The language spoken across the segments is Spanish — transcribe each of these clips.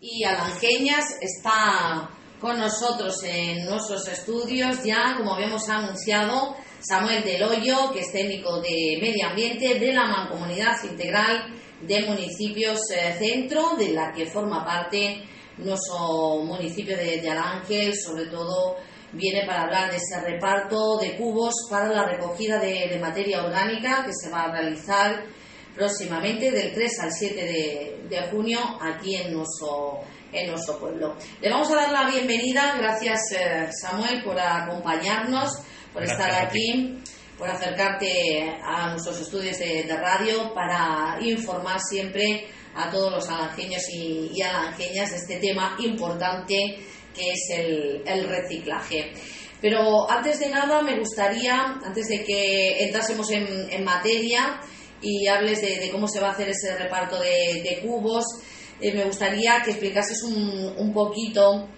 y Alangeñas está con nosotros en nuestros estudios ya, como habíamos anunciado, Samuel Del Hoyo, que es técnico de medio ambiente de la Mancomunidad Integral de Municipios eh, Centro, de la que forma parte nuestro municipio de, de sobre todo viene para hablar de ese reparto de cubos para la recogida de materia orgánica que se va a realizar próximamente del 3 al 7 de, de junio aquí en nuestro, en nuestro pueblo. Le vamos a dar la bienvenida, gracias eh, Samuel por acompañarnos, por Gracias estar aquí, por acercarte a nuestros estudios de, de radio para informar siempre a todos los alangeños y, y alangeñas de este tema importante que es el, el reciclaje. Pero antes de nada me gustaría, antes de que entrásemos en, en materia y hables de, cómo se va a hacer ese reparto de, de cubos, eh, me gustaría que explicases un, un poquito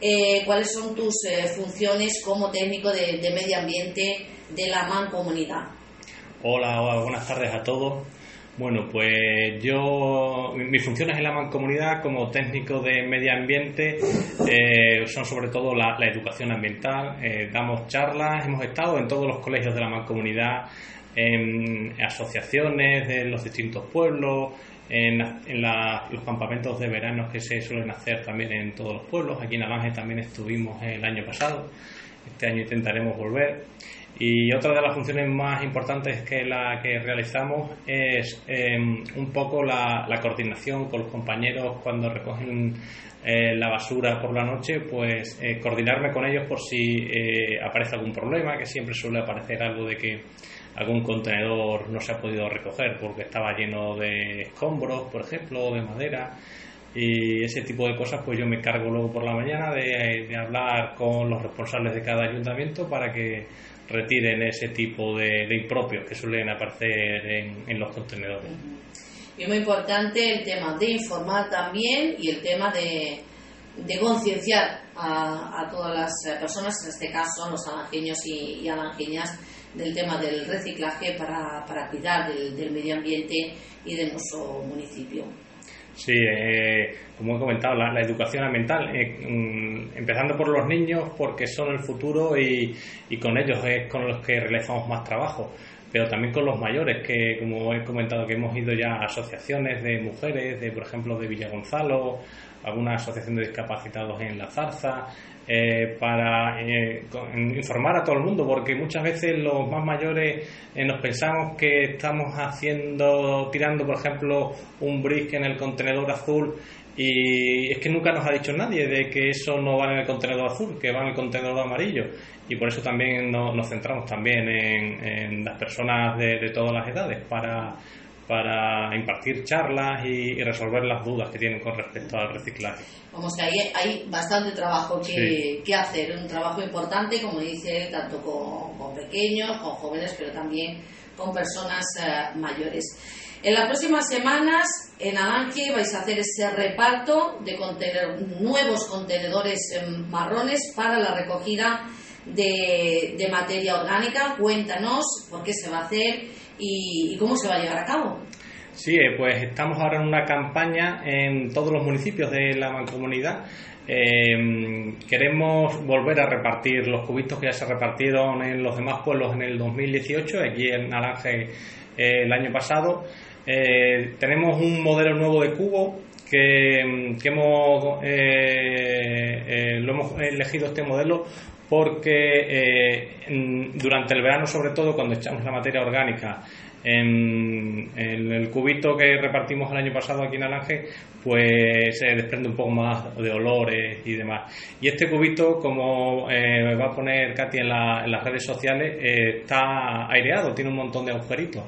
eh, cuáles son tus eh, funciones como técnico de, de medio ambiente de la Mancomunidad. Hola, hola, buenas tardes a todos. Bueno, pues yo, mi- mis funciones en la mancomunidad como técnico de medio ambiente eh, son sobre todo la, educación ambiental. Eh, damos charlas, hemos estado en todos los colegios de la mancomunidad, en asociaciones de los distintos pueblos, en, los campamentos de verano que se suelen hacer también en todos los pueblos. Aquí en Alange también estuvimos el año pasado. Este año intentaremos volver. Y otra de las funciones más importantes que la que realizamos es eh, un poco la, la coordinación con los compañeros cuando recogen eh, la basura por la noche, pues eh, coordinarme con ellos por si eh, aparece algún problema, que siempre suele aparecer algo de que algún contenedor no se ha podido recoger porque estaba lleno de escombros, por ejemplo, de madera. Y ese tipo de cosas pues yo me cargo luego por la mañana de, de hablar con los responsables de cada ayuntamiento para que retiren ese tipo de, de impropios que suelen aparecer en, los contenedores. Y muy importante el tema de informar también y el tema de, de concienciar a, todas las eh, personas, en este caso los alangeños y, y alangeñas, del tema del reciclaje para, para cuidar del medio ambiente y de nuestro municipio. Sí, eh, como he comentado, la, la educación ambiental, eh, mm, empezando por los niños porque son el futuro y, y con ellos es con los que realizamos más trabajo, pero también con los mayores, que como he comentado que hemos ido ya a asociaciones de mujeres, de por ejemplo de Villagonzalo, alguna asociación de discapacitados en La Zarza, eh, para eh, informar a todo el mundo, porque muchas veces los más mayores eh, nos pensamos que estamos haciendo, tirando, por ejemplo, un brick en el contenedor azul y es que nunca nos ha dicho nadie de que eso no va en el contenedor azul, que va en el contenedor amarillo. Y por eso también no- nos centramos también en, en las personas de, de todas las edades para, para impartir charlas y, y resolver las dudas que tienen con respecto al reciclaje. Vamos que hay, hay bastante trabajo que, Sí. que hacer, un trabajo importante, como dice él, tanto con, con pequeños, con jóvenes, pero también con personas eh, mayores. En las próximas semanas, en Alange, vais a hacer ese reparto de contener- nuevos contenedores eh, marrones para la recogida de, de materia orgánica. Cuéntanos por qué se va a hacer y, cómo se va a llevar a cabo. Sí, eh, pues estamos ahora en una campaña en todos los municipios de la mancomunidad. Eh, queremos volver a repartir los cubitos que ya se repartieron en los demás pueblos en el 2018, aquí en Alange eh, el año pasado. Eh, tenemos un modelo nuevo de cubo que, que hemos, lo hemos elegido este modelo porque eh, durante el verano, sobre todo cuando echamos la materia orgánica en, en el cubito que repartimos el año pasado aquí en Alange, pues se desprende un poco más de olores y demás. Y este cubito, como eh, va a poner Katy en, la- en las redes sociales, eh, está aireado, tiene un montón de agujeritos.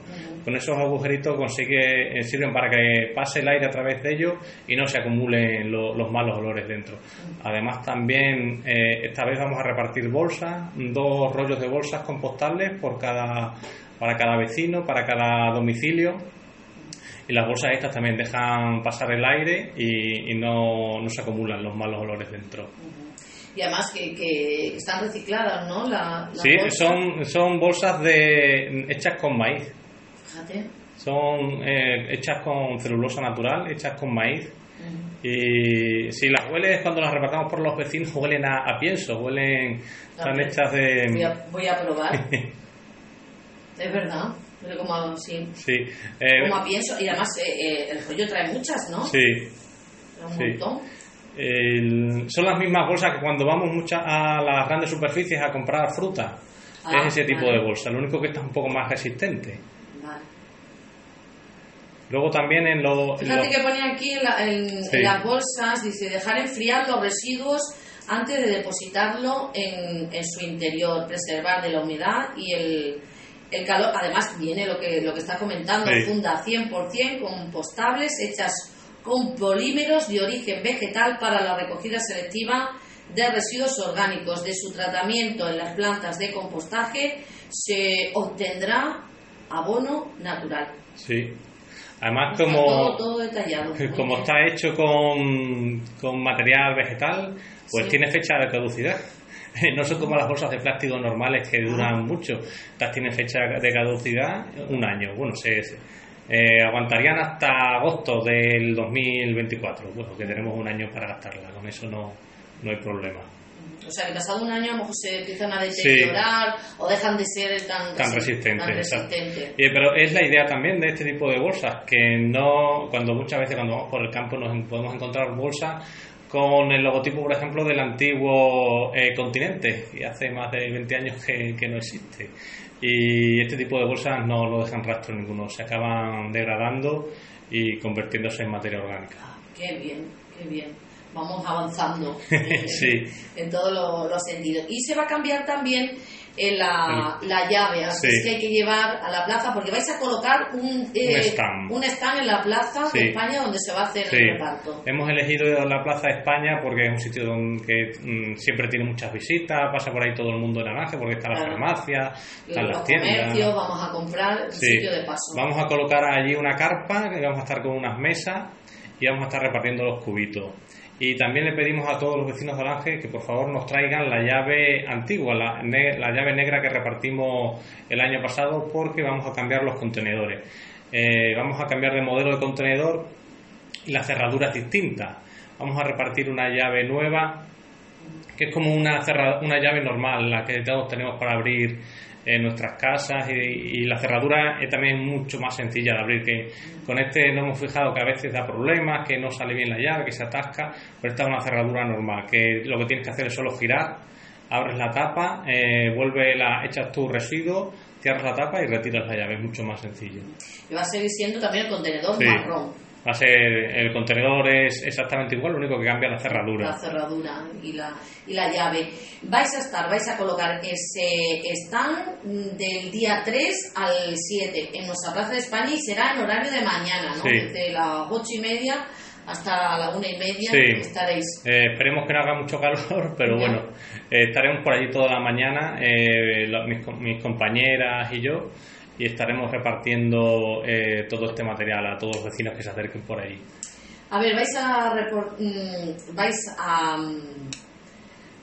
Con esos agujeritos consigue, eh, sirven para que pase el aire a través de ellos y no se acumulen lo- los malos olores dentro. Además también esta vez vamos a repartir bolsas, dos rollos de bolsas compostables por cada, para cada vecino, para cada domicilio. Y las bolsas estas también dejan pasar el aire y, y no, no se acumulan los malos olores dentro. Y además que, que están recicladas, ¿no? La, la Sí, bolsa. son, son bolsas de, hechas con maíz. Fíjate. Son eh, hechas con celulosa natural, hechas con maíz Y si las hueles cuando las repartamos por los vecinos, huelen a, a pienso, huelen, están También. hechas de... Voy a, voy a probar. es verdad. Pero como, sí, Sí, eh, como pienso. Y además eh, eh, el rollo trae muchas, ¿no? sí. Trae un sí. montón. El- son las mismas bolsas que cuando vamos mucha, a las grandes superficies a comprar fruta. Ah, es ese tipo vale. de bolsa, lo único que está un poco más resistente. Vale. Luego también en los... Fíjate los- que pone aquí en, la- en- Sí. en las bolsas, dice dejar enfriar los residuos antes de depositarlo en, en su interior, preservar de la humedad y el, el calor. Además viene lo que, lo que está comentando, Sí. funda 100% compostables hechas con polímeros de origen vegetal para la recogida selectiva de residuos orgánicos. De su tratamiento en las plantas de compostaje se obtendrá abono natural. Sí. Además, Está como... todo, todo detallado. Como bien. está hecho con, con material vegetal, pues Sí. tiene fecha de caducidad. No son como las bolsas de plástico normales que duran mucho. Estas tienen fecha de caducidad un año. Bueno, se, eh, aguantarían hasta agosto del 2024. Bueno, que tenemos un año para gastarla. Con eso no, no hay problema. O sea, que pasado un año a lo mejor se empiezan a deteriorar o dejan de ser tan, Tan resi- resistentes. tan. Eh, pero es la idea también de este tipo de bolsas, que no, cuando muchas veces cuando vamos por el campo nos podemos encontrar bolsas con el logotipo, por ejemplo, del antiguo eh, continente, que hace más de 20 años que, que no existe. Y este tipo de bolsas no, no dejan rastro ninguno, se acaban degradando y convirtiéndose en materia orgánica. Ah, qué bien, qué bien. Vamos avanzando eh, Sí. en todos los los sentidos. Y se va a cambiar también en la, la llave, así Sí. que hay que llevar a la plaza, porque vais a colocar un, eh, Un stand. un stand en la plaza Sí. de España donde se va a hacer Sí. el reparto. Hemos elegido la Plaza de España porque es un sitio donde que, mm, siempre tiene muchas visitas, pasa por ahí todo el mundo en naranja porque está la Claro. farmacia, están Los las tiendas. comercios, vamos a comprar sitio de paso. Vamos a colocar allí una carpa, que vamos a estar con unas mesas y vamos a estar repartiendo los cubitos. Y también le pedimos a todos los vecinos de Olange que por favor nos traigan la llave antigua, la, la llave negra que repartimos el año pasado porque vamos a cambiar los contenedores. Eh, vamos a cambiar de modelo de contenedor y la cerradura es distinta. Vamos a repartir una llave nueva que es como una, cerra- una llave normal, la que todos tenemos para abrir eh, nuestras casas y, y la cerradura es también mucho más sencilla de abrir que con este nos hemos fijado que a veces da problemas, que no sale bien la llave, que se atasca, pero esta es una cerradura normal, que lo que tienes que hacer es solo girar, abres la tapa, eh, vuelve la, echas tu residuo, cierras la tapa y retiras la llave, es mucho más sencillo. Y va a seguir siendo también el contenedor Sí. marrón. Va a ser, el contenedor es exactamente igual, lo único que cambia la cerradura. la cerradura y la, y la llave. Vais a estar, vais a colocar ese stand del día 3 al 7 en nuestra Plaza de España y será en horario de mañana, ¿no? Sí. Desde las 8 y media hasta la una y media Sí. estaréis. Eh, esperemos que no haga mucho calor, pero Ya. bueno, eh, estaremos por allí toda la mañana, eh, lo- mis, mis compañeras y yo, y estaremos repartiendo eh, todo este material a todos los vecinos que se acerquen por allí. A ver, vais a, repor- mm, vais a, mm,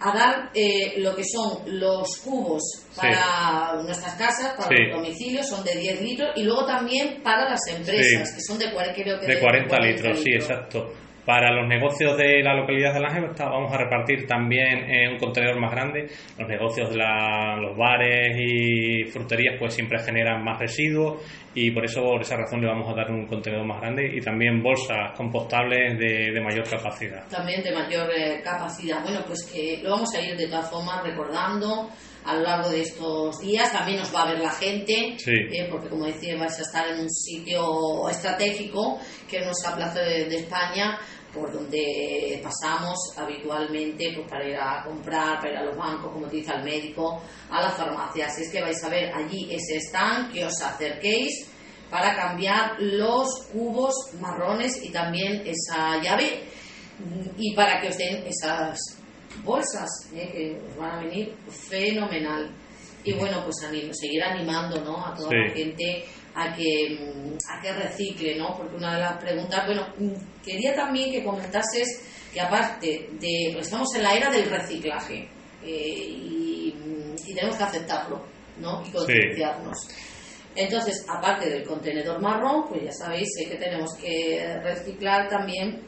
a dar eh, lo que son los cubos para nuestras casas, para Sí. los domicilios, son de 10 litros, y luego también para las empresas, Sí. que son de, creo que De 40 litros, sí, exacto. Para los negocios de la localidad de Ángel vamos a repartir también eh, un contenedor más grande. Los negocios de la- los bares y fruterías pues siempre generan más residuos y por eso por esa razón le vamos a dar un contenedor más grande y también bolsas compostables de, de mayor capacidad. también de mayor eh, capacidad. Bueno, pues que lo vamos a ir de todas formas recordando a lo largo de estos días. También nos va a ver la gente, Sí. eh, porque como decía, vais a estar en un sitio estratégico, que es nuestra Plaza de, de España, por donde pasamos habitualmente pues, para ir a comprar, para ir a los bancos, como te dice al médico, a la farmacia. Así es que vais a ver allí ese stand, que os acerquéis para cambiar los cubos marrones y también esa llave y para que os den esas bolsas ¿eh? que os van a venir fenomenal y bueno pues anim- seguir animando ¿no? a toda la gente a que mm, a que recicle no porque una de las preguntas bueno mm, quería también que comentases que aparte de pues estamos en la era del reciclaje eh, y, mm, y tenemos que aceptarlo no y concienciarnos. Entonces, aparte del contenedor marrón, pues ya sabéis eh, que tenemos que reciclar también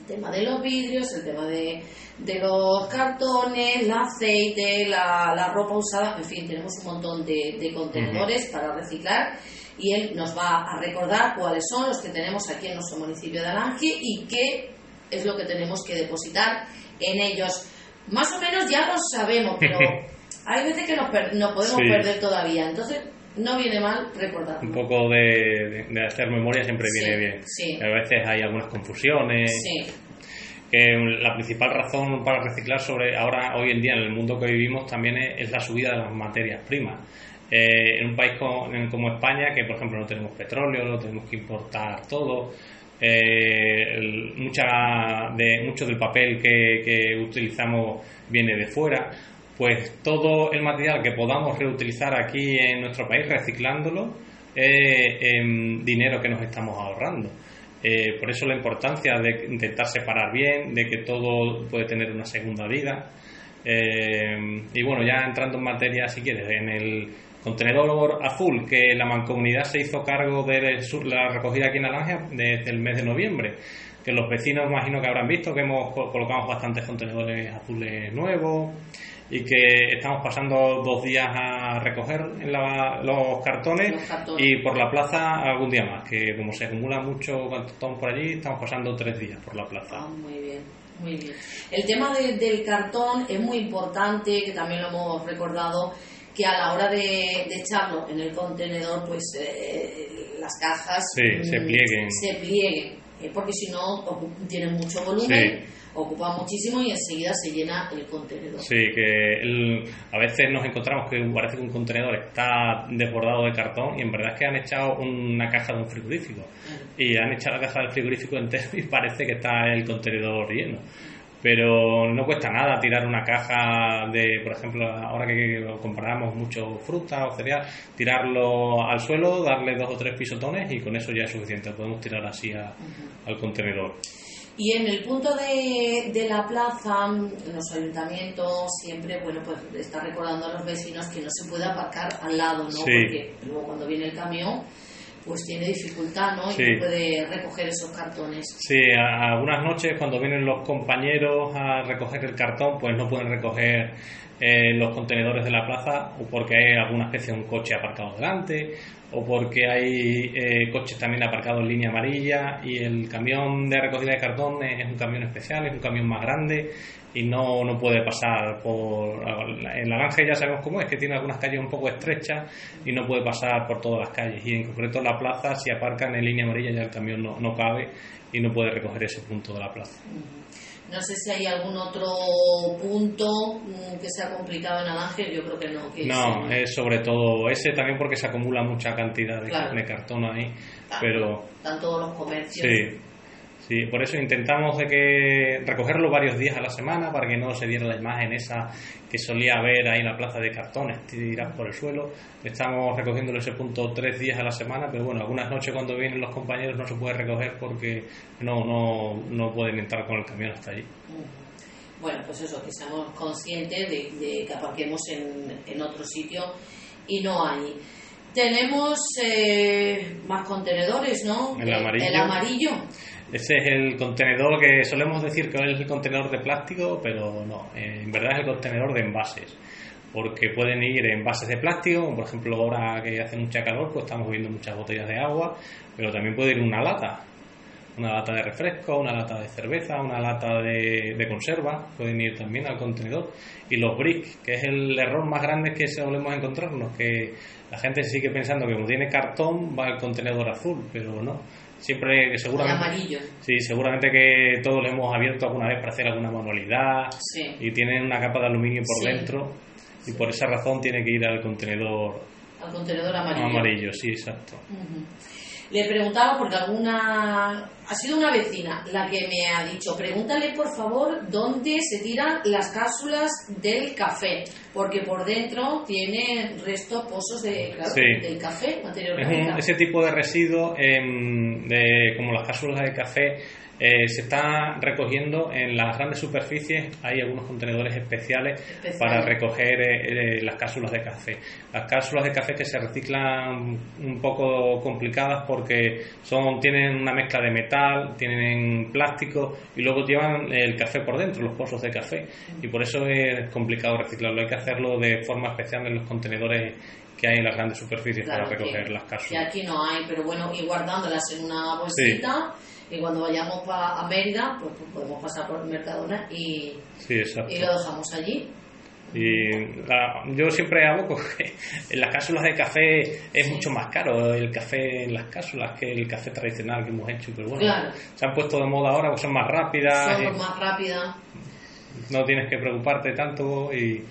El tema de los vidrios, el tema de, de los cartones, el aceite, la, la ropa usada, en fin, tenemos un montón de, de contenedores para reciclar y él nos va a recordar cuáles son los que tenemos aquí en nuestro municipio de Alange y qué es lo que tenemos que depositar en ellos. Más o menos ya lo sabemos, pero hay veces que nos, per- nos podemos Sí. perder todavía. Entonces, no viene mal recordar. Un poco de, de hacer memoria siempre Sí, viene bien. sí. A veces hay algunas confusiones. Sí, que la principal razón para reciclar sobre ahora hoy en día en el mundo que vivimos también es, es la subida de las materias primas Eh, en un país como España que por ejemplo no tenemos petróleo lo tenemos que importar todo eh, el- mucha de mucho del papel que, que utilizamos viene de fuera pues todo el material que podamos reutilizar aquí en nuestro país reciclándolo es em, dinero que nos estamos ahorrando eh, por eso la importancia de intentar separar bien, de que todo puede tener una segunda vida. Eh, y bueno, ya entrando en materia, si quieres, en el contenedor azul que la mancomunidad se hizo cargo de la recogida aquí en Alange desde el mes de noviembre, que los vecinos imagino que habrán visto que hemos co- colocado bastantes contenedores azules nuevos y que estamos pasando dos días a recoger en la- los, cartones Los cartones. y por la plaza algún día más, que como se acumula mucho cartón por allí, estamos pasando tres días por la plaza. Ah, muy bien, muy bien. El tema de- del cartón es muy importante, que también lo hemos recordado, que a la hora de, de echarlo en el contenedor, pues eh, las cajas Sí, se mm, plieguen. se plieguen, eh, porque si no ocu- tienen mucho volumen, ocupan muchísimo y enseguida se llena el contenedor. Sí, que el- a veces nos encontramos que parece que un contenedor está desbordado de cartón y en verdad es que han echado una caja de un frigorífico y han echado la caja del frigorífico entero y parece que está el contenedor lleno. Pero no cuesta nada tirar una caja de, por ejemplo, ahora que compramos mucho fruta o cereal, tirarlo al suelo, darle dos o tres pisotones y con eso ya es suficiente. Podemos tirar así a- al contenedor. Y en el punto de, de la plaza, los ayuntamientos, siempre, bueno, pues está recordando a los vecinos que no se puede aparcar al lado, ¿no? Sí. Porque luego cuando viene el camión, pues tiene dificultad, ¿no? Y no puede recoger esos cartones. Sí, algunas noches cuando vienen los compañeros a recoger el cartón, pues no pueden recoger eh, los contenedores de la plaza o porque hay alguna especie de un coche aparcado delante o porque hay eh, coches también aparcados en línea amarilla y el camión de recogida de cartón es un camión especial, es un camión más grande y no, no puede pasar por... En la granja ya sabemos cómo es, que tiene algunas calles un poco estrechas y no puede pasar por todas las calles y en concreto la plaza si aparcan en línea amarilla ya el camión no, no cabe y no puede recoger ese punto de la plaza. No sé si hay algún otro punto mm, que sea complicado en Alange, yo creo que no. Que No, es, es sobre todo ese también porque se acumula mucha cantidad de, Claro. de cartón ahí, Ah, pero Están todos los comercios. sí, sí, por eso intentamos de que recogerlo varios días a la semana para que no se diera la imagen esa que solía haber ahí en la plaza de cartones tirados por el suelo. Estamos recogiéndolo ese punto tres días a la semana, pero bueno, algunas noches cuando vienen los compañeros no se puede recoger porque no, no, no pueden entrar con el camión hasta allí. Bueno, pues eso, que seamos conscientes de, de que aparquemos en, en otro sitio y no hay. Tenemos eh, más contenedores, ¿no? El amarillo. El amarillo. Ese es el contenedor que solemos decir que es el contenedor de plástico, pero no, eh, en verdad es el contenedor de envases, porque pueden ir envases de plástico, por ejemplo ahora que hace mucha calor, pues estamos viendo muchas botellas de agua, pero también puede ir una lata, una lata de refresco, una lata de cerveza, una lata de, de conserva, pueden ir también al contenedor. Y los bricks, que es el error más grande que solemos encontrarnos, que la gente sigue pensando que como tiene cartón va al contenedor azul, pero no. Siempre, El seguramente, amarillo. Sí, seguramente que todos lo hemos abierto alguna vez para hacer alguna manualidad Sí. y tiene una capa de aluminio por Sí. dentro y por esa razón tiene que ir al contenedor Al contenedor amarillo. amarillo, sí, exacto. Ujú. Le preguntaba porque alguna ha sido una vecina la que me ha dicho, pregúntale por favor dónde se tiran las cápsulas del café, porque por dentro tiene restos pozos de claro, Sí. del café, Es un- ese tipo de residuos, em, de, como las cápsulas de café, eh, se está recogiendo en las grandes superficies, hay algunos contenedores especiales para recoger eh, eh, las cápsulas de café. Las cápsulas de café que se reciclan un poco complicadas porque son tienen una mezcla de metal, tienen plástico y luego llevan el café por dentro, los pozos de café. Y por eso es complicado reciclarlo. Hay que hacerlo de forma especial en los contenedores que hay en las grandes superficies Claro, para recoger que- las cápsulas. aquí no hay, pero bueno, y guardándolas en una bolsita. Y cuando vayamos pa- a Mérida, pues, pues podemos pasar por el Mercadona y, Sí, y lo dejamos allí. Y la- yo siempre hago que en las cápsulas de café es Sí. mucho más caro el café en las cápsulas que el café tradicional que hemos hecho. Pero bueno, Claro. se han puesto de moda ahora, pues son más rápidas, Son y más rápidas. no tienes que preocuparte tanto y,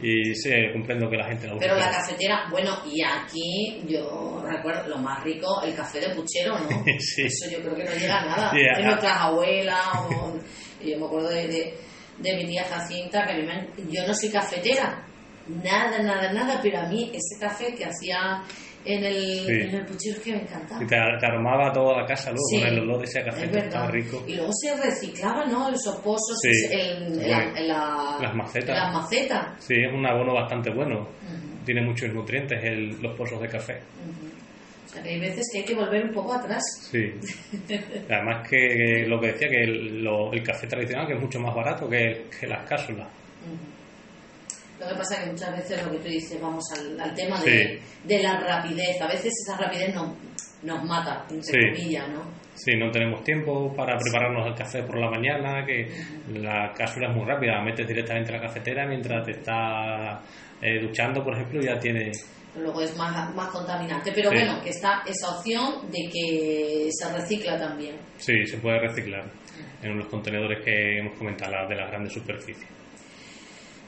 y sí, comprendo que la gente lo Pero la cafetera, bueno, y aquí yo recuerdo lo más rico, el café de puchero, ¿no? Sí. Eso yo creo que no llega a nada. Sí, de nuestras abuelas, o, yo me acuerdo de, de, de mi tía Jacinta, que a mí me, yo no soy cafetera, nada, nada, nada, pero a mí ese café que hacía en el, Sí. en el puchero que me encantaba. Y te, te aromaba toda la casa luego Sí, con el olor de ese café que estaba rico. Y luego se reciclaba, ¿no? Los pozos Sí. en, en la- en la- Las macetas. las macetas. Sí, es un abono bastante bueno. Tiene muchos nutrientes el- los pozos de café. O sea que hay veces que hay que volver un poco atrás. Sí. Además que, que lo que decía, que el, lo- el café tradicional que es mucho más barato que, que las cápsulas. Lo que pasa es que muchas veces lo que tú dices, vamos al, al tema Sí. de, de la rapidez. A veces esa rapidez nos, nos mata, entre Sí. comillas, ¿no? Sí, no tenemos tiempo para prepararnos el café por la mañana, que la cápsula es muy rápida, la metes directamente en la cafetera mientras te estás eh, duchando, por ejemplo, ya tiene... Luego es más, más contaminante. Pero Sí. bueno, que está esa opción de que se recicla también. Sí, se puede reciclar en los contenedores que hemos comentado, las de las grandes superficies.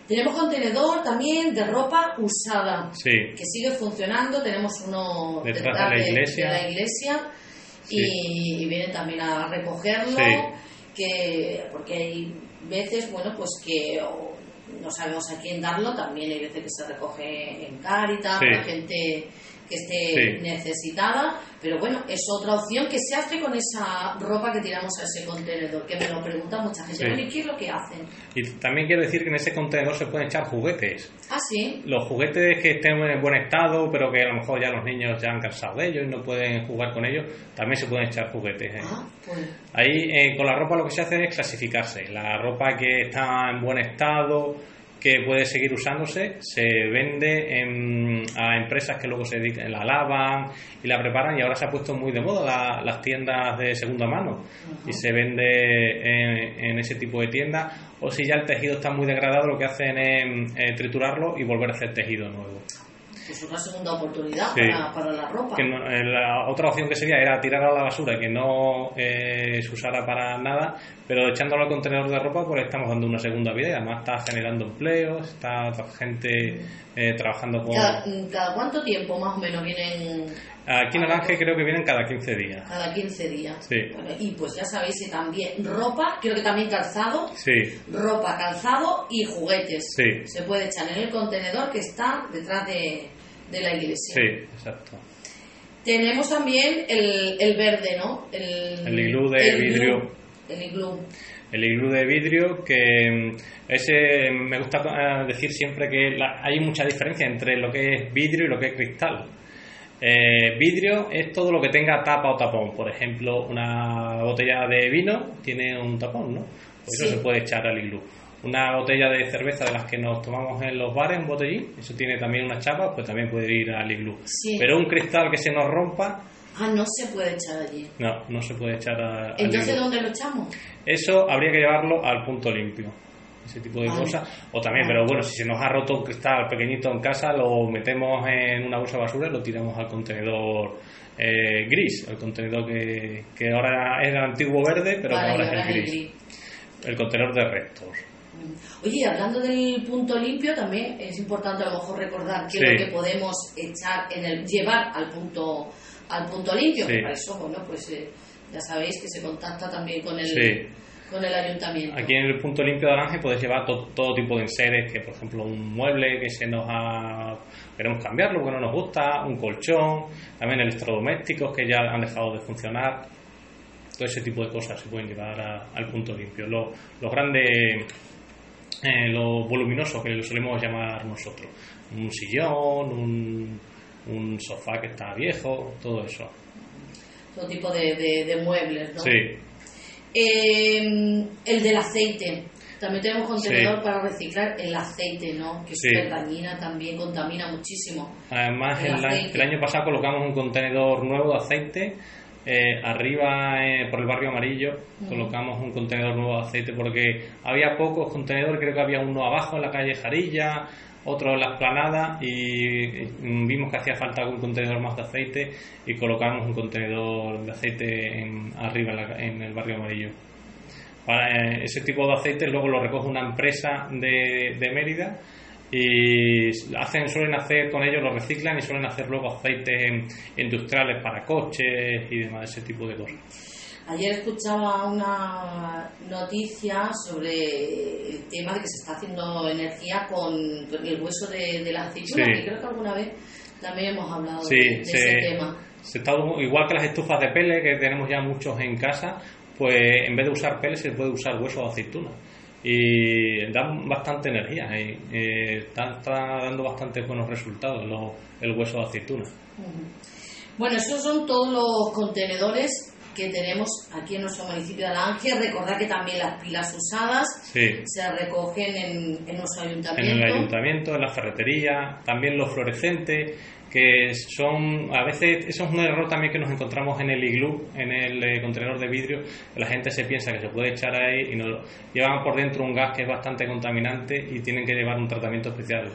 Tenemos contenedor también de ropa usada. Sí, que sigue funcionando. Tenemos uno Detrás de la iglesia. de la iglesia y, y vienen también a recogerlo. Sí. Que, porque hay veces, bueno, pues que o no sabemos a quién darlo. También hay veces que se recoge en Cáritas Sí. para gente que esté Sí. necesitada. Pero bueno, es otra opción que se hace con esa ropa que tiramos a ese contenedor. Que me lo pregunta mucha gente. Sí. ¿y qué es lo que hacen? y también quiero decir que en ese contenedor se pueden echar juguetes. Ah, sí. Los juguetes que estén en buen estado, pero que a lo mejor ya los niños ya han cansado de ellos y no pueden jugar con ellos, también se pueden echar juguetes. ¿eh? Ah, pues. Ahí eh, con la ropa lo que se hace es clasificarse. La ropa que está en buen estado, que puede seguir usándose, se vende en- a empresas que luego se dedican, la lavan y la preparan y ahora se ha puesto muy de moda la- las tiendas de segunda mano. Y se vende en, en ese tipo de tiendas. O si ya el tejido está muy degradado lo que hacen es eh, triturarlo y volver a hacer tejido nuevo. Pues una segunda oportunidad Sí. para, para la ropa. Que no- eh, la otra opción que sería era tirar a la basura que no eh, se usara para nada, pero echándolo al contenedor de ropa, pues estamos dando una segunda vida y además está generando empleos, está gente eh, trabajando con... ¿Cada, cada cuánto tiempo más o menos vienen? Aquí en Alange creo que vienen cada 15 días. Cada 15 días. Sí. Bueno, y pues ya sabéis que también ropa, creo que también calzado, Sí, ropa, calzado y juguetes. Sí. Se puede echar en el contenedor que está detrás de, de la iglesia. sí, exacto. Tenemos también el, el verde, ¿no? El, El iglú de el iglú. vidrio. El iglú. El iglú de vidrio, que mm, ese me gusta eh, decir siempre que la- hay mucha diferencia entre lo que es vidrio y lo que es cristal. Eh, vidrio es todo lo que tenga tapa o tapón. Por ejemplo, una botella de vino tiene un tapón, ¿no? Pues eso Sí. se puede echar al iglú. Una botella de cerveza de las que nos tomamos en los bares, un botellín, eso tiene también una chapa, pues también puede ir al iglú. Sí. Pero un cristal que se nos rompa, Ah, no se puede echar allí. no, no se puede echar a- Entonces. ¿dónde lo echamos? Eso habría que llevarlo al punto limpio. Ese tipo de Vale. cosas. O también, Vale. pero bueno, si se nos ha roto un cristal pequeñito en casa, lo metemos en una bolsa de basura y lo tiramos al contenedor eh, gris. El contenedor que, que ahora es el antiguo verde, pero Vale, que ahora es ahora el es gris. El contenedor de restos. Oye, hablando del punto limpio, también es importante a lo mejor recordar qué Sí. es lo que podemos echar en el llevar al punto al punto limpio. Sí. que Para eso, bueno, pues eh, ya sabéis que se contacta también con el Sí. con el ayuntamiento. Aquí en el punto limpio de Aranje puedes llevar to- todo tipo de enseres, que por ejemplo un mueble que se nos ha... queremos cambiarlo porque no nos gusta, un colchón, también electrodomésticos que ya han dejado de funcionar. todo ese tipo de cosas se pueden llevar al punto limpio. Los, los grandes, eh, los voluminosos que lo solemos llamar nosotros, un sillón, un, un sofá que está viejo, todo eso. Todo tipo de, de, muebles, ¿no? Sí. Eh, el del aceite. También tenemos contenedor para reciclar el aceite, ¿no? Que es súper dañina también, contamina muchísimo. Además, el, el, año pasado colocamos un contenedor nuevo de aceite. Eh, arriba, eh, por el barrio amarillo, colocamos un contenedor nuevo de aceite porque había pocos contenedores, creo que había uno abajo en la calle Jarilla, otro en la esplanada y vimos que hacía falta algún contenedor más de aceite y colocamos un contenedor de aceite en, arriba en el barrio amarillo. Eh, ese tipo de aceite luego lo recoge una empresa de, de Mérida y hacen suelen hacer con ellos lo reciclan y suelen hacer luego aceites industriales para coches y demás ese tipo de cosas. Ayer escuchaba una noticia sobre el tema de que se está haciendo energía con el hueso de, de la aceituna que creo que alguna vez también hemos hablado de, ese tema. se está, igual que las estufas de pele que tenemos ya muchos en casa pues en vez de usar pele se puede usar hueso de aceituna y dan bastante energía y, está, dando bastante buenos resultados el hueso de aceituna. Bueno, esos son todos los contenedores que tenemos aquí en nuestro municipio de Alange. Recordad que también las pilas usadas se recogen en, en nuestro ayuntamiento. En el ayuntamiento, en la ferretería, también los fluorescentes que son a veces eso es un error también que nos encontramos en el iglú en el eh, contenedor de vidrio la gente se piensa que se puede echar ahí y nos llevan por dentro un gas que es bastante contaminante y tienen que llevar un tratamiento especial.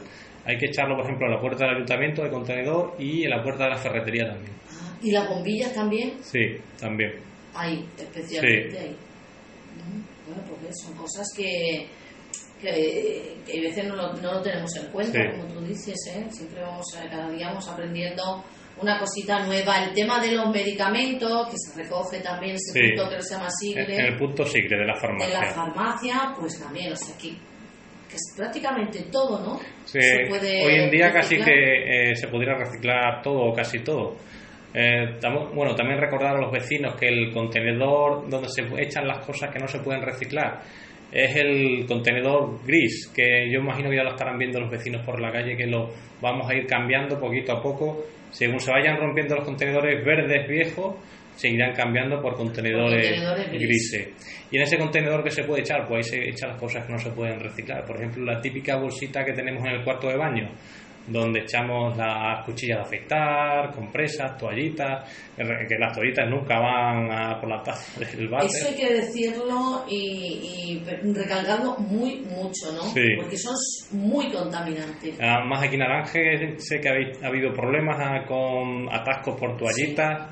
Hay que echarlo por ejemplo a la puerta del ayuntamiento del contenedor y en la puerta de la ferretería también. Ah, y las bombillas también sí también. Ahí especialmente ahí bueno pues son cosas que que, a veces no lo, no lo, tenemos en cuenta, como tú dices, ¿eh? siempre vamos, cada día vamos aprendiendo una cosita nueva. El tema de los medicamentos, que se recoge también ese punto que se llama SIGRE. El, punto SIGRE de la farmacia. De la farmacia, pues también, o sea, que, que es prácticamente todo, ¿no? se puede hoy en día casi que eh, se podría reciclar todo o casi todo. Eh, bueno, también recordar a los vecinos que el contenedor donde se echan las cosas que no se pueden reciclar es el contenedor gris, que yo imagino que ya lo estarán viendo los vecinos por la calle, que lo vamos a ir cambiando poquito a poco. Según se vayan rompiendo los contenedores verdes viejos, se irán cambiando por contenedores, grises. Y en ese contenedor que se puede echar, pues ahí se echan las cosas que no se pueden reciclar. Por ejemplo, la típica bolsita que tenemos en el cuarto de baño, donde echamos las cuchillas de afectar, compresas, toallitas, que las toallitas nunca van a por la taza del váter. Eso hay que decirlo y, y recalcarlo muy mucho, ¿no? Porque son muy contaminantes. Además aquí en Naranje sé que ha habido problemas ah, con atascos por toallitas.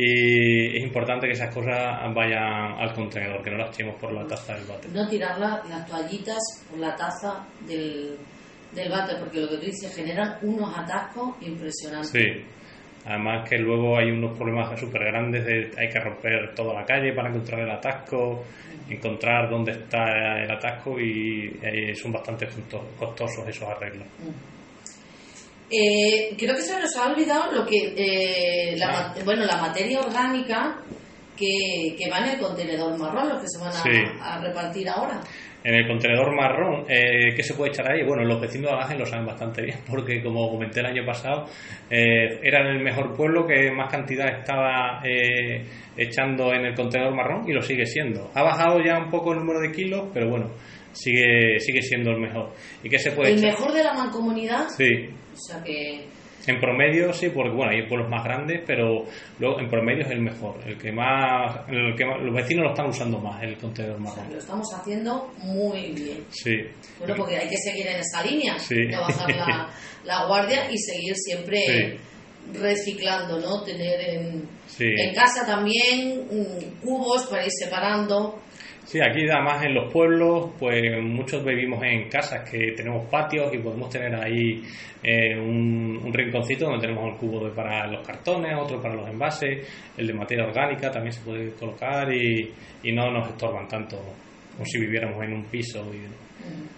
Y es importante que esas cosas vayan al contenedor, que no las echemos por la taza del váter. No tirar las toallitas por la taza del, del váter, porque lo que tú dices generan unos atascos impresionantes. Sí. Además que luego hay unos problemas súper grandes de hay que romper toda la calle para encontrar el atasco, encontrar dónde está el atasco y eh, son bastante costosos esos arreglos. Eh, creo que se nos ha olvidado lo que eh, la, bueno la materia orgánica que, que, va en el contenedor marrón, los que se van a repartir ahora. En el contenedor marrón, eh, ¿qué se puede echar ahí? Bueno, los vecinos de Alaje lo saben bastante bien, porque como comenté el año pasado, eh, era el mejor pueblo que más cantidad estaba eh, echando en el contenedor marrón y lo sigue siendo. Ha bajado ya un poco el número de kilos, pero bueno, sigue sigue siendo el mejor. ¿Y qué se puede ¿El mejor de la mancomunidad? Sí. O sea que en promedio sí, porque bueno, hay pueblos más grandes, pero luego en promedio es el mejor, el que más, el que los vecinos lo están usando más, el contenedor marrón. lo estamos haciendo muy bien. Sí. Bueno, porque hay que seguir en esa línea, sí. no bajar la, guardia y seguir siempre reciclando, ¿no? Tener en, en casa también mm, cubos para ir separando Sí, aquí además en los pueblos, pues muchos vivimos en casas que tenemos patios y podemos tener ahí eh, un, rinconcito donde tenemos el cubo para los cartones, otro para los envases, el de materia orgánica también se puede colocar y, no nos estorban tanto como si viviéramos en un piso. Y...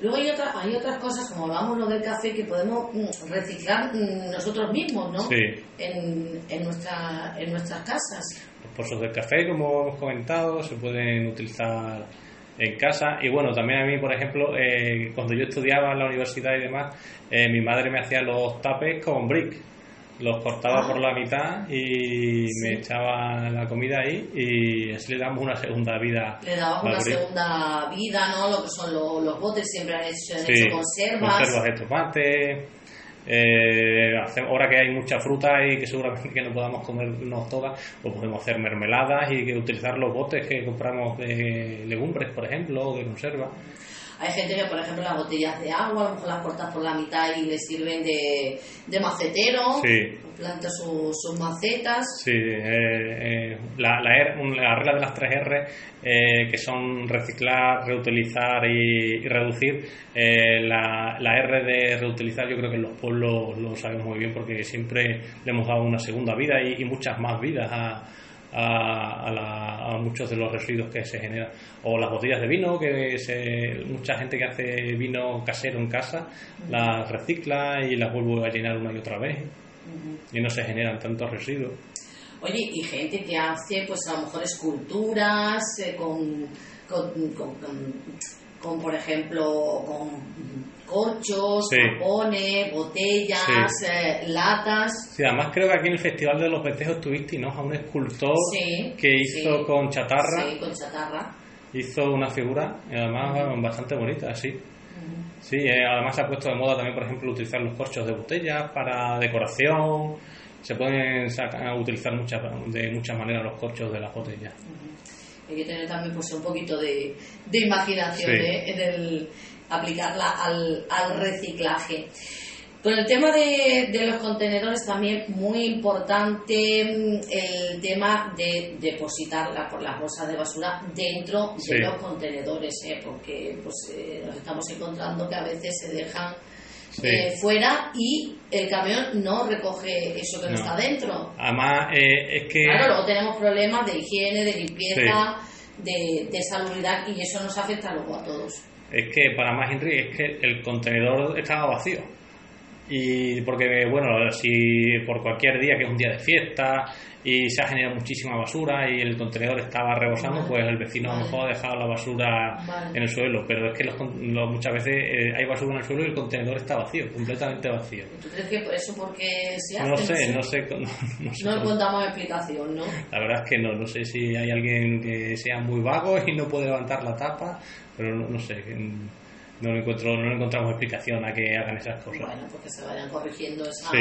Luego hay, otra, hay otras cosas, como hablamos lo del café, que podemos mm, reciclar mm, nosotros mismos, ¿no? Sí. En, en, nuestra, en nuestras casas pozos de café, como hemos comentado, se pueden utilizar en casa. Y bueno, también a mí, por ejemplo, eh, cuando yo estudiaba en la universidad y demás, eh, mi madre me hacía los tapes con brick. Los cortaba Ah. por la mitad y Sí. me echaba la comida ahí y así le damos una segunda vida. Le al una segunda vida, ¿no? Lo que son lo- los botes, siempre han hecho, han Sí, hecho conservas. conservas de tomate. eh, ahora que hay mucha fruta y que seguramente que no podamos comernos todas, pues podemos hacer mermeladas y que utilizar los botes que compramos de legumbres, por ejemplo, o de conserva. Hay gente que, por ejemplo, las botellas de agua, a lo mejor las cortas por la mitad y les sirven de, de macetero. Sí. Planta su- sus macetas. Sí, eh, eh, la, la, R- la regla de las tres R, eh, que son reciclar, reutilizar y, y reducir, eh, la, la R de reutilizar yo creo que en los pueblos lo sabemos muy bien porque siempre le hemos dado una segunda vida y, y muchas más vidas a, a, a la- a muchos de los residuos que se generan. O las botellas de vino, que se, mucha gente que hace vino casero en casa las recicla y las vuelve a llenar una y otra vez y no se generan tantos residuos. Oye, y gente que hace, pues a lo mejor esculturas eh, con, con, con- con- con, por ejemplo, con corchos, Sí. tapones, botellas, eh, latas. Sí, además creo que aquí en el Festival de los Becejos tuviste ¿no? a un escultor Sí, que hizo con chatarra, Sí, con chatarra. hizo una figura, además bastante bonita, sí. Sí, eh, además se ha puesto de moda también, por ejemplo, utilizar los corchos de botellas para decoración. Se pueden sacar- utilizar muchas, de muchas maneras los corchos de las botellas. Hay que tener también pues un poquito de, de imaginación Sí. ¿eh? en el aplicarla al, al reciclaje. Con el tema de, de los contenedores también muy importante mm, el tema de depositar la- por las bolsas de basura dentro de los contenedores, ¿eh? porque pues eh, nos estamos encontrando que a veces se dejan Sí. eh, fuera y el camión no recoge eso que no, No. está dentro. Además, eh, es que... Claro, luego tenemos problemas de higiene, de limpieza, de, de salubridad y eso nos afecta luego a todos. Es que para más Henry es que el contenedor estaba vacío. Y porque, bueno, si por cualquier día que es un día de fiesta y se ha generado muchísima basura y el contenedor estaba rebosando, Vale. pues el vecino a lo Vale. mejor ha dejado la basura Vale. en el suelo. Pero es que los los- muchas veces eh, hay basura en el suelo y el contenedor está vacío, completamente vacío. ¿Tú crees que por eso porque se hace? No sé, no sé. No, no sé No encontramos explicación, ¿no? La verdad es que no, no sé si hay alguien que sea muy vago y no puede levantar la tapa, pero no, no sé, no encuentro, no encontramos explicación a que hagan esas cosas. Bueno, porque se vayan corrigiendo esa- Sí.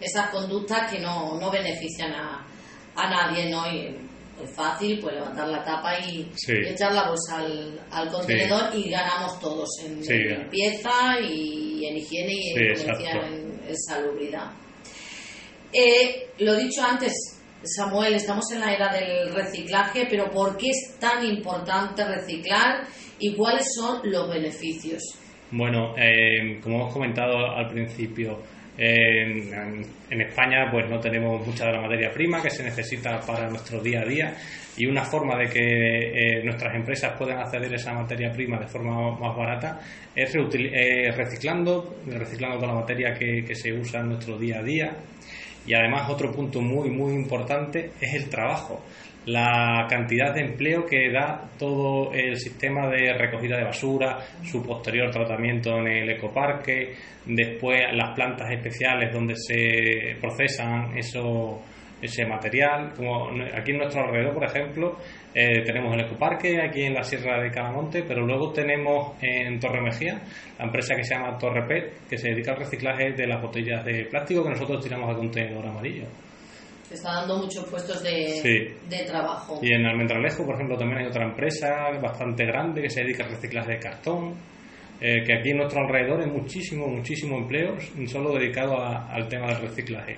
Esas conductas que no, no benefician a, a nadie, ¿no? Y es fácil, pues levantar la tapa y, Sí. y echar la bolsa al, al contenedor y ganamos todos en, Sí. en limpieza y en higiene y en- en salubridad. Eh, lo dicho antes, Samuel, estamos en la era del reciclaje, pero ¿por qué es tan importante reciclar y cuáles son los beneficios? Bueno, eh, como hemos comentado al principio, en, España pues no tenemos mucha de la materia prima que se necesita para nuestro día a día y una forma de que eh, nuestras empresas puedan acceder a esa materia prima de forma más barata es eh, reciclando, reciclando toda la materia que, que se usa en nuestro día a día. Y además otro punto muy muy importante es el trabajo la cantidad de empleo que da todo el sistema de recogida de basura, su posterior tratamiento en el ecoparque, después las plantas especiales donde se procesan eso, ese material. Como aquí en nuestro alrededor, por ejemplo, eh, tenemos el ecoparque aquí en la Sierra de Calamonte, pero luego tenemos en Torre Mejía la empresa que se llama Torre PET, que se dedica al reciclaje de las botellas de plástico que nosotros tiramos al contenedor amarillo. Te está dando muchos puestos de, Sí. de trabajo. Y en Almendralejo, por ejemplo, también hay otra empresa bastante grande que se dedica al reciclaje de cartón. eh, que aquí en nuestro alrededor hay muchísimo, muchísimo empleo solo dedicado a- al tema del reciclaje.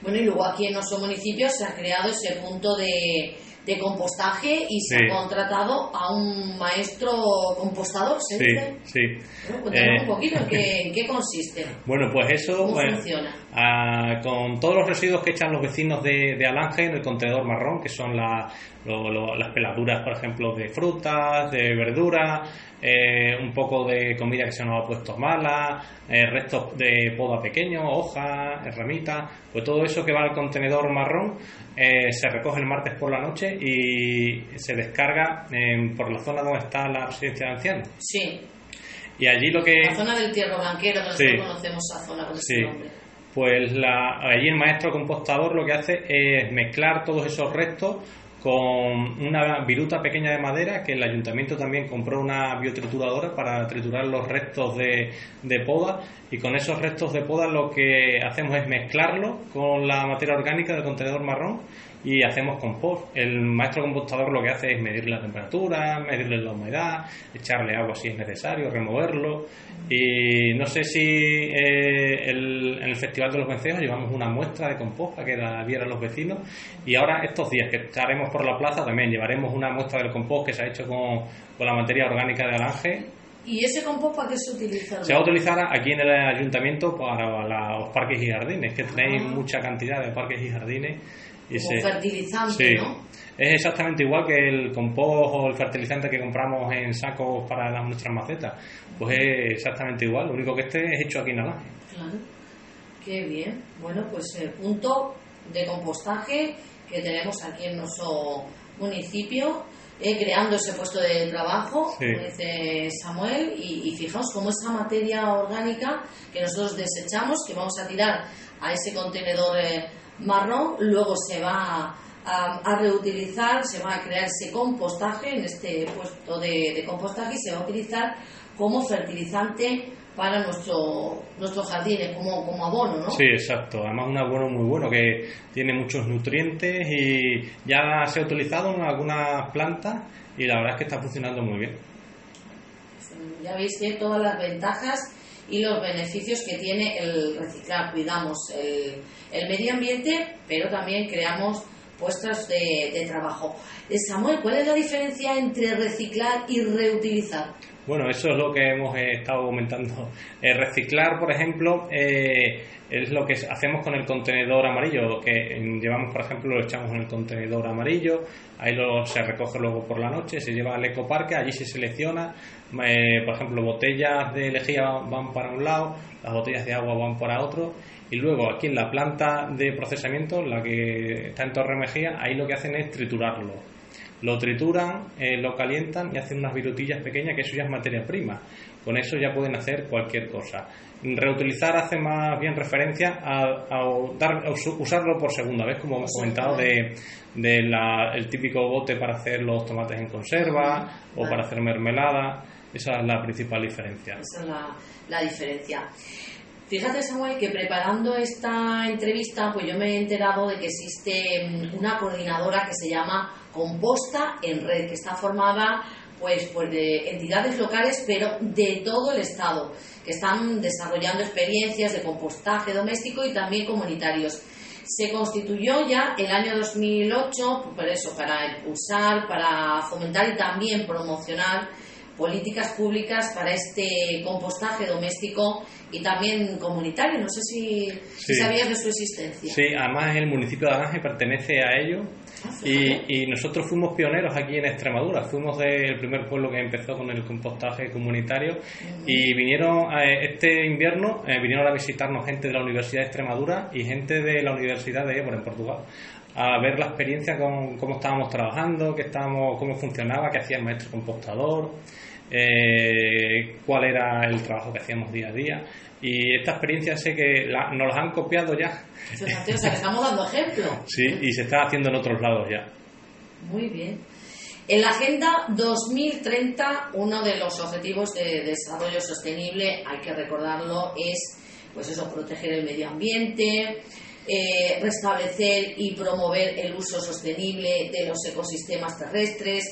Bueno, y luego aquí en nuestro municipio se ha creado ese punto de, de compostaje y se Sí. ha contratado a un maestro compostador, ¿se Sí, dice? sí. Bueno, cuéntanos Eh, un poquito en qué, en qué consiste. Bueno, pues eso, ¿Cómo bueno, funciona? ah, con todos los residuos que echan los vecinos de, de Alange en el contenedor marrón, que son la- lo- lo- las peladuras, por ejemplo, de frutas, de verduras, eh, un poco de comida que se nos ha puesto mala, eh, restos de poda pequeño, hojas, ramitas, pues todo eso que va al contenedor marrón eh, se recoge el martes por la noche y se descarga por la zona donde está la residencia de ancianos. Sí. Y allí lo que... La zona del Tierro Blanquero, donde conocemos esa zona con ese nombre. Pues la, allí el maestro compostador lo que hace es mezclar todos esos restos con una viruta pequeña de madera que el ayuntamiento también compró una biotrituradora para triturar los restos de, poda y con esos restos de poda lo que hacemos es mezclarlo con la materia orgánica del contenedor marrón y hacemos compost. El maestro compostador lo que hace es medir la temperatura, medirle la humedad, echarle agua si es necesario, removerlo. Y no sé si eh, en el Festival de los Vencejos llevamos una muestra de compost para que la vieran los vecinos. Y ahora, estos días que estaremos por la plaza, también llevaremos una muestra del compost que se ha hecho con, con la materia orgánica de Alange ¿Y ese compost para qué se utiliza? Se va a utilizar aquí en el ayuntamiento para los parques y jardines, que tenéis ah. mucha cantidad de parques y jardines como fertilizante, ¿no? Es exactamente igual que el compost o el fertilizante que compramos en sacos para las, nuestras macetas. Pues es exactamente igual, lo único que este es hecho aquí en Alange. Claro, qué bien. Bueno, pues el punto de compostaje que tenemos aquí en nuestro municipio, eh, creando ese puesto de trabajo, como dice Samuel, y, fijaos cómo esa materia orgánica que nosotros desechamos, que vamos a tirar a ese contenedor. Eh, marrón, luego se va a, reutilizar, se va a crear ese compostaje en este puesto de, compostaje y se va a utilizar como fertilizante para nuestro, nuestros jardines, como, como abono, ¿no? Sí, exacto. Además un abono muy bueno que tiene muchos nutrientes y ya se ha utilizado en algunas plantas y la verdad es que está funcionando muy bien. Ya veis que todas las ventajas y los beneficios que tiene el reciclar. Cuidamos el, el medio ambiente, pero también creamos puestos de, trabajo. Eh, Samuel, ¿cuál es la diferencia entre reciclar y reutilizar? Bueno, eso es lo que hemos estado comentando. Eh, reciclar, por ejemplo, eh, es lo que hacemos con el contenedor amarillo, que llevamos, por ejemplo, lo echamos en el contenedor amarillo, ahí lo, se recoge luego por la noche, se lleva al ecoparque, allí se selecciona, eh, por ejemplo, botellas de lejía van para un lado, las botellas de agua van para otro, y luego aquí en la planta de procesamiento, la que está en Torre Mejía, ahí lo que hacen es triturarlo. Lo trituran, eh, lo calientan y hacen unas virutillas pequeñas, que eso ya es materia prima. Con eso ya pueden hacer cualquier cosa. Reutilizar hace más bien referencia a, dar, usarlo por segunda vez, como hemos comentado, de, el típico bote para hacer los tomates en conserva o para hacer mermelada. Esa es la principal diferencia. Esa es la, la diferencia. Fíjate, Samuel, que preparando esta entrevista, pues yo me he enterado de que existe mm, una coordinadora que se llama Composta en Red, que está formada pues, pues de entidades locales, pero de todo el Estado, que están desarrollando experiencias de compostaje doméstico y también comunitarios. Se constituyó ya el año 2008, por eso, para impulsar, para fomentar y también promocionar políticas públicas para este compostaje doméstico y también comunitario. No sé si, sabías de su existencia. Sí, además el municipio de Aranje pertenece a ello ah, y, nosotros fuimos pioneros aquí en Extremadura. Fuimos del primer pueblo que empezó con el compostaje comunitario y vinieron este invierno eh, vinieron a visitarnos gente de la Universidad de Extremadura y gente de la Universidad de Évora en Portugal a ver la experiencia con cómo estábamos trabajando, qué estábamos, cómo funcionaba, qué hacía el maestro compostador, eh, cuál era el trabajo que hacíamos día a día. Y esta experiencia sé que nos las han copiado ya. O sea, que estamos dando ejemplo. Sí, y se está haciendo en otros lados ya. Muy bien. En la Agenda 2030, uno de los objetivos de desarrollo sostenible, hay que recordarlo, es pues eso, proteger el medio ambiente, eh, restablecer y promover el uso sostenible de los ecosistemas terrestres,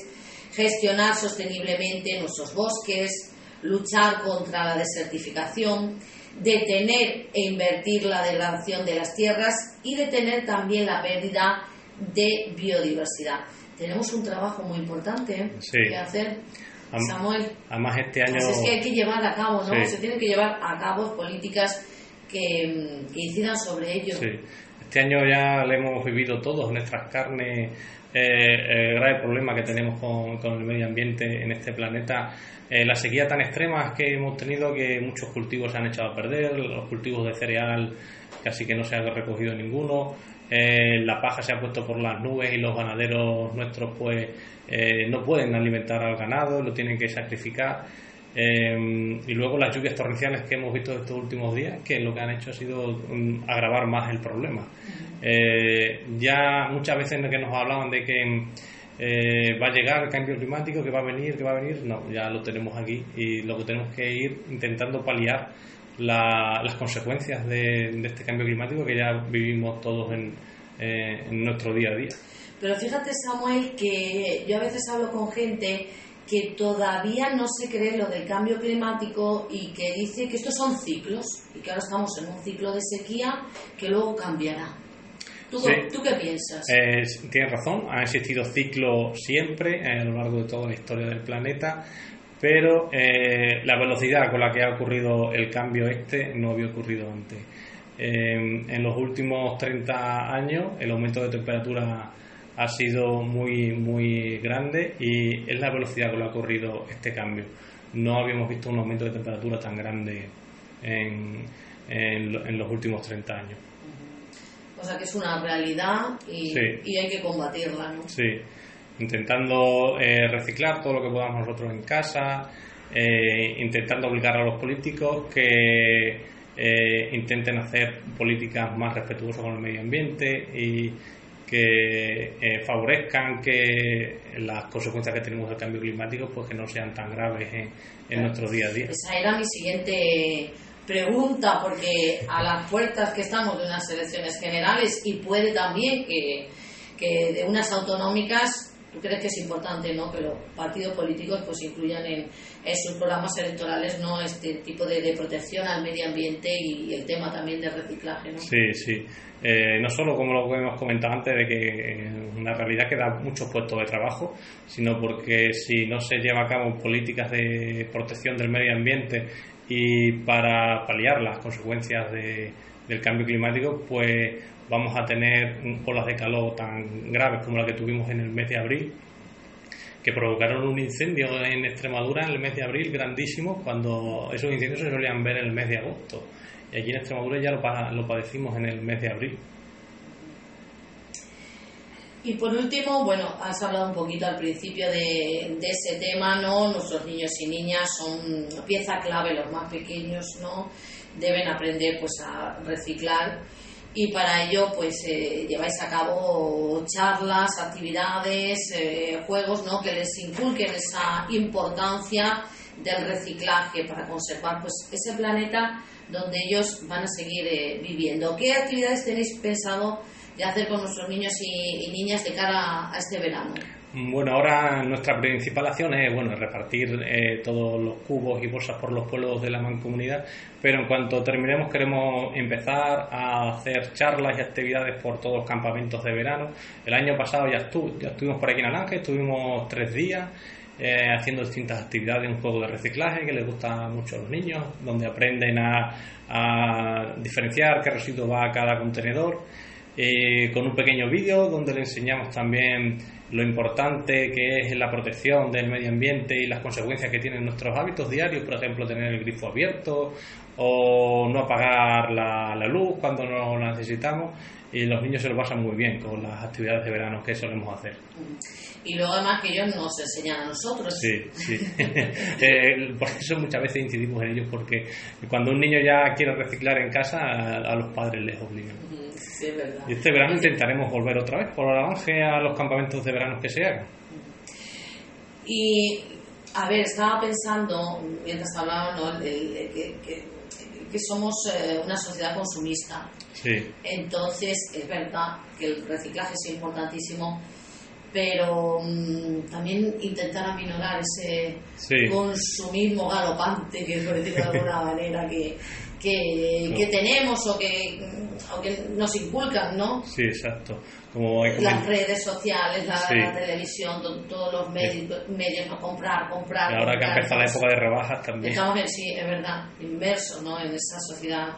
gestionar sosteniblemente nuestros bosques, luchar contra la desertificación, detener e invertir la degradación de las tierras y detener también la pérdida de biodiversidad. Tenemos un trabajo muy importante ¿eh? que hacer. Samuel. Además, este año. es que hay que llevar a cabo, ¿no? Se tienen que llevar a cabo políticas que, incidan sobre ello. Sí. Este año ya le hemos vivido todos en nuestras carnes eh, el grave problema que tenemos con, con, el medio ambiente en este planeta, eh, la sequía tan extrema que hemos tenido que muchos cultivos se han echado a perder, los cultivos de cereal casi que no se ha recogido ninguno, eh, la paja se ha puesto por las nubes y los ganaderos nuestros pues eh, no pueden alimentar al ganado, lo tienen que sacrificar. Eh, y luego las lluvias torrenciales que hemos visto estos últimos días, que lo que han hecho ha sido um, agravar más el problema. ya muchas veces que nos hablaban de que va a llegar el cambio climático, que va a venir, que va a venir, no, ya lo tenemos aquí y lo que tenemos que ir intentando paliar las consecuencias de, este cambio climático que ya vivimos todos en, eh, en nuestro día a día. Pero fíjate, Samuel, que yo a veces hablo con gente que todavía no se cree lo del cambio climático y que dice que estos son ciclos y que ahora estamos en un ciclo de sequía que luego cambiará. ¿Tú, ¿tú qué piensas? Eh, tienes razón, ha existido ciclos siempre a lo largo de toda la historia del planeta pero eh, la velocidad con la que ha ocurrido el cambio este no había ocurrido antes. en los últimos 30 años el aumento de temperatura ha sido muy, muy grande y es la velocidad con la que ha ocurrido este cambio. No habíamos visto un aumento de temperatura tan grande en, en, los últimos 30 años. O sea que es una realidad y, y hay que combatirla, ¿no? Sí intentando eh, reciclar todo lo que podamos nosotros en casa, eh, intentando obligar a los políticos que eh, intenten hacer políticas más respetuosas con el medio ambiente y que favorezcan que las consecuencias que tenemos del cambio climático pues que no sean tan graves en, en nuestro día a día. Esa era mi siguiente pregunta porque a las puertas que estamos de unas elecciones generales y puede también que, que de unas autonómicas ¿Tú crees que es importante ¿no? que los partidos políticos pues incluyan en, sus programas electorales no este tipo de, protección al medio ambiente y, el tema también del reciclaje? ¿no? Sí, sí. Eh, no solo como lo hemos comentado antes de que una realidad que da muchos puestos de trabajo, sino porque si no se lleva a cabo políticas de protección del medio ambiente y para paliar las consecuencias del cambio climático, pues vamos a tener olas de calor tan graves como la que tuvimos en el mes de abril, que provocaron un incendio en Extremadura en el mes de abril grandísimo, cuando esos incendios se solían ver en el mes de agosto. Y aquí en Extremadura ya lo, padecimos en el mes de abril. Y por último, bueno, has hablado un poquito al principio de, de, ese tema, ¿no? Nuestros niños y niñas son pieza clave, los más pequeños, ¿no? Deben aprender pues a reciclar y para ello pues eh, lleváis a cabo charlas, actividades, eh, juegos ¿no? que les inculquen esa importancia del reciclaje para conservar pues ese planeta donde ellos van a seguir eh, viviendo. ¿Qué actividades tenéis pensado de hacer con nuestros niños y niñas de cara a este verano? Bueno, ahora nuestra principal acción es bueno repartir eh, todos los cubos y bolsas por los pueblos de la mancomunidad, pero en cuanto terminemos queremos empezar a hacer charlas y actividades por todos los campamentos de verano. El año pasado ya, ya estuvimos por aquí en Alange, estuvimos tres días eh, haciendo distintas actividades, un juego de reciclaje que les gusta mucho a los niños, donde aprenden a, a diferenciar qué residuo va a cada contenedor. Eh, con un pequeño vídeo donde le enseñamos también lo importante que es la protección del medio ambiente y las consecuencias que tienen nuestros hábitos diarios, por ejemplo, tener el grifo abierto o no apagar la, la luz cuando no la necesitamos y los niños se lo pasan muy bien con las actividades de verano que solemos hacer. Y luego además que ellos nos enseñan a nosotros. Sí, sí. Eh, por eso muchas veces incidimos en ellos porque cuando un niño ya quiere reciclar en casa a, los padres les obligan. Sí, es verdad. Y este verano intentaremos volver otra vez por la avance a los campamentos de verano que se hagan. Y a ver, estaba pensando mientras hablaba ¿no? que, que, somos eh, una sociedad consumista. Sí. Entonces, es verdad que el reciclaje es importantísimo, pero mm, también intentar aminorar ese consumismo galopante, que por decirlo de alguna manera, que, que, tenemos o que, nos inculcan, ¿no? Sí, exacto. Como Las redes sociales, la, televisión, todos los medios, medios, ¿no? comprar, comprar. Y ahora que empieza la época de rebajas también. Estamos, sí, es verdad, inmersos ¿no? en esa sociedad.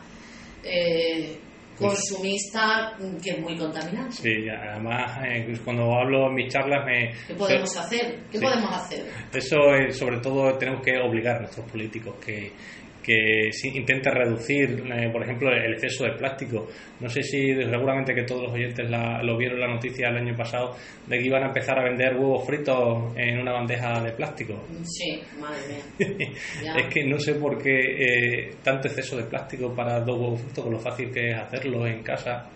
Eh, consumista que es muy contaminante. Sí, además eh, cuando hablo en mis charlas me... ¿Qué podemos hacer? ¿Qué podemos hacer? Eso sobre todo tenemos que obligar a nuestros políticos que, que intente reducir, eh, por ejemplo, el exceso de plástico. No sé si seguramente que todos los oyentes lo vieron la noticia el año pasado de que iban a empezar a vender huevos fritos en una bandeja de plástico. Sí, madre mía. es que no sé por qué eh, tanto exceso de plástico para dos huevos fritos, con lo fácil que es hacerlo en casa.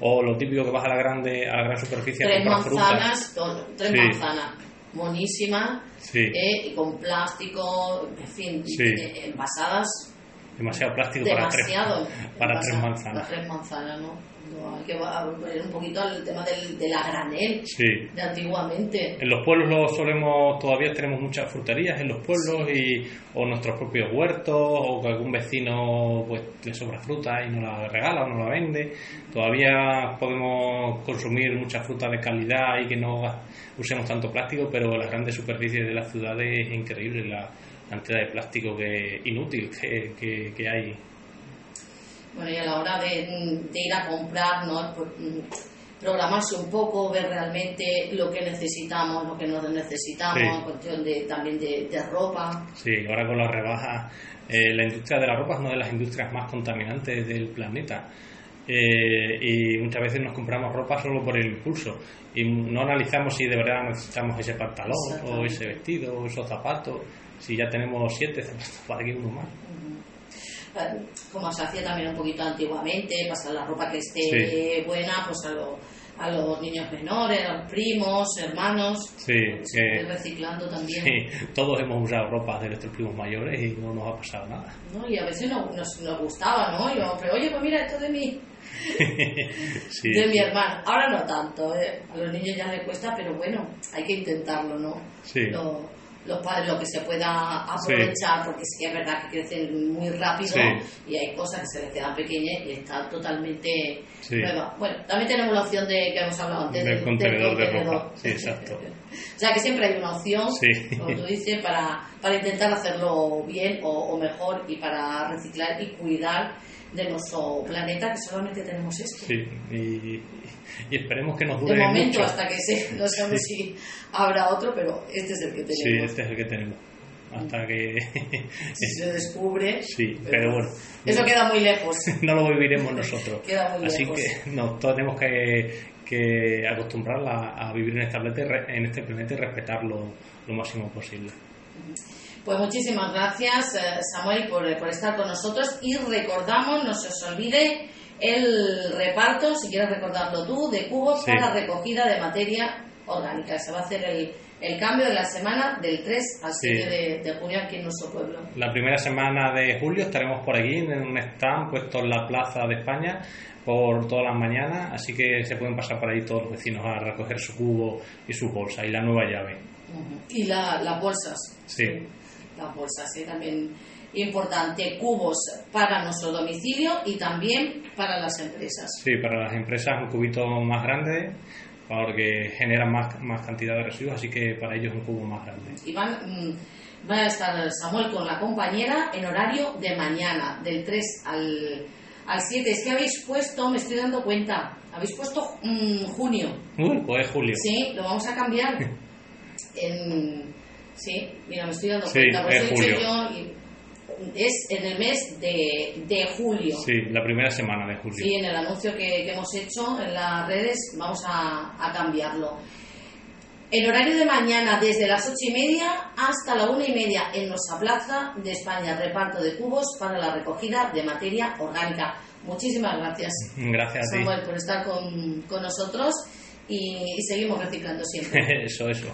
O lo típico que vas a la grande a la gran superficie tres manzanas, tres manzanas monísimas eh, y con plástico, en fin, eh, envasadas. Demasiado plástico para tres, para tres manzanas. Para tres manzanas, ¿no? Hay que volver un poquito al tema del, de la granel de antiguamente. En los pueblos lo solemos, todavía tenemos muchas fruterías en los pueblos y, o nuestros propios huertos o que algún vecino pues le sobra fruta y nos la regala o nos la vende. Todavía podemos consumir mucha fruta de calidad y que no usemos tanto plástico, pero las grandes superficies de las ciudades es increíble la cantidad de plástico que inútil que, que hay bueno, y a la hora de, ir a comprar, ¿no? Pues, mm, programarse un poco, ver realmente lo que necesitamos, lo que no necesitamos, cuestión de, también de, ropa. Sí, ahora con las rebajas, eh, la industria de la ropa es una de las industrias más contaminantes del planeta. Eh, y muchas veces nos compramos ropa solo por el impulso y no analizamos si de verdad necesitamos ese pantalón o ese vestido o esos zapatos, si ya tenemos siete zapatos para que uno más como se hacía también un poquito antiguamente, pasar la ropa que esté buena pues a, a los niños menores, a los primos, hermanos, sí, pues, reciclando también. Sí, todos hemos usado ropa de nuestros primos mayores y no nos ha pasado nada. ¿No? Y a veces nos, nos, gustaba, ¿no? Y pero oye, pues mira, esto de mí. de mi hermano. Ahora no tanto, ¿eh? a los niños ya les cuesta, pero bueno, hay que intentarlo, ¿no? Sí los padres lo que se pueda aprovechar, porque sí que es verdad que crecen muy rápido y hay cosas que se les quedan pequeñas y están totalmente nuevas. Bueno, también tenemos la opción de que hemos hablado antes del, contenedor, de ropa. Sí, exacto. o sea que siempre hay una opción, como tú dices, para, para intentar hacerlo bien o, mejor y para reciclar y cuidar de nuestro planeta, que solamente tenemos esto. Sí, y, y esperemos que nos dure De momento, hasta que se, no sabemos si habrá otro, pero este es el que tenemos. Sí, este es el que tenemos. Hasta que... si se descubre... Sí, pero, bueno. Eso queda muy lejos. no lo viviremos nosotros. queda muy Así lejos. que no, todos tenemos que, que acostumbrarla a vivir en este planeta, en este planeta y respetarlo lo máximo posible. Pues muchísimas gracias, eh, Samuel, por, por estar con nosotros y recordamos, no se os olvide, el reparto, si quieres recordarlo tú, de cubos para recogida de materia orgánica. Se va a hacer el, el cambio de la semana del 3 al 7 de, junio aquí en nuestro pueblo. La primera semana de julio estaremos por aquí en un stand puesto en la Plaza de España por todas las mañanas, así que se pueden pasar por ahí todos los vecinos a recoger su cubo y su bolsa y la nueva llave. Y la, las bolsas. Sí. Las bolsas, sí, también importante, cubos para nuestro domicilio y también para las empresas. Sí, para las empresas un cubito más grande porque generan más, más cantidad de residuos, así que para ellos un cubo más grande. Y van, mm, a estar Samuel con la compañera en horario de mañana, del 3 al, al 7. Es que habéis puesto, me estoy dando cuenta, habéis puesto mm, junio. Uh, pues es julio. Sí, lo vamos a cambiar. en, sí, mira, me estoy dando cuenta. Por es julio. Yo, es en el mes de, de, julio. Sí, la primera semana de julio. Sí, en el anuncio que, hemos hecho en las redes vamos a, a, cambiarlo. El horario de mañana desde las ocho y media hasta la una y media en nuestra plaza de España, reparto de cubos para la recogida de materia orgánica. Muchísimas gracias. Gracias a Samuel, por estar con, con nosotros y, y seguimos reciclando siempre. eso, eso.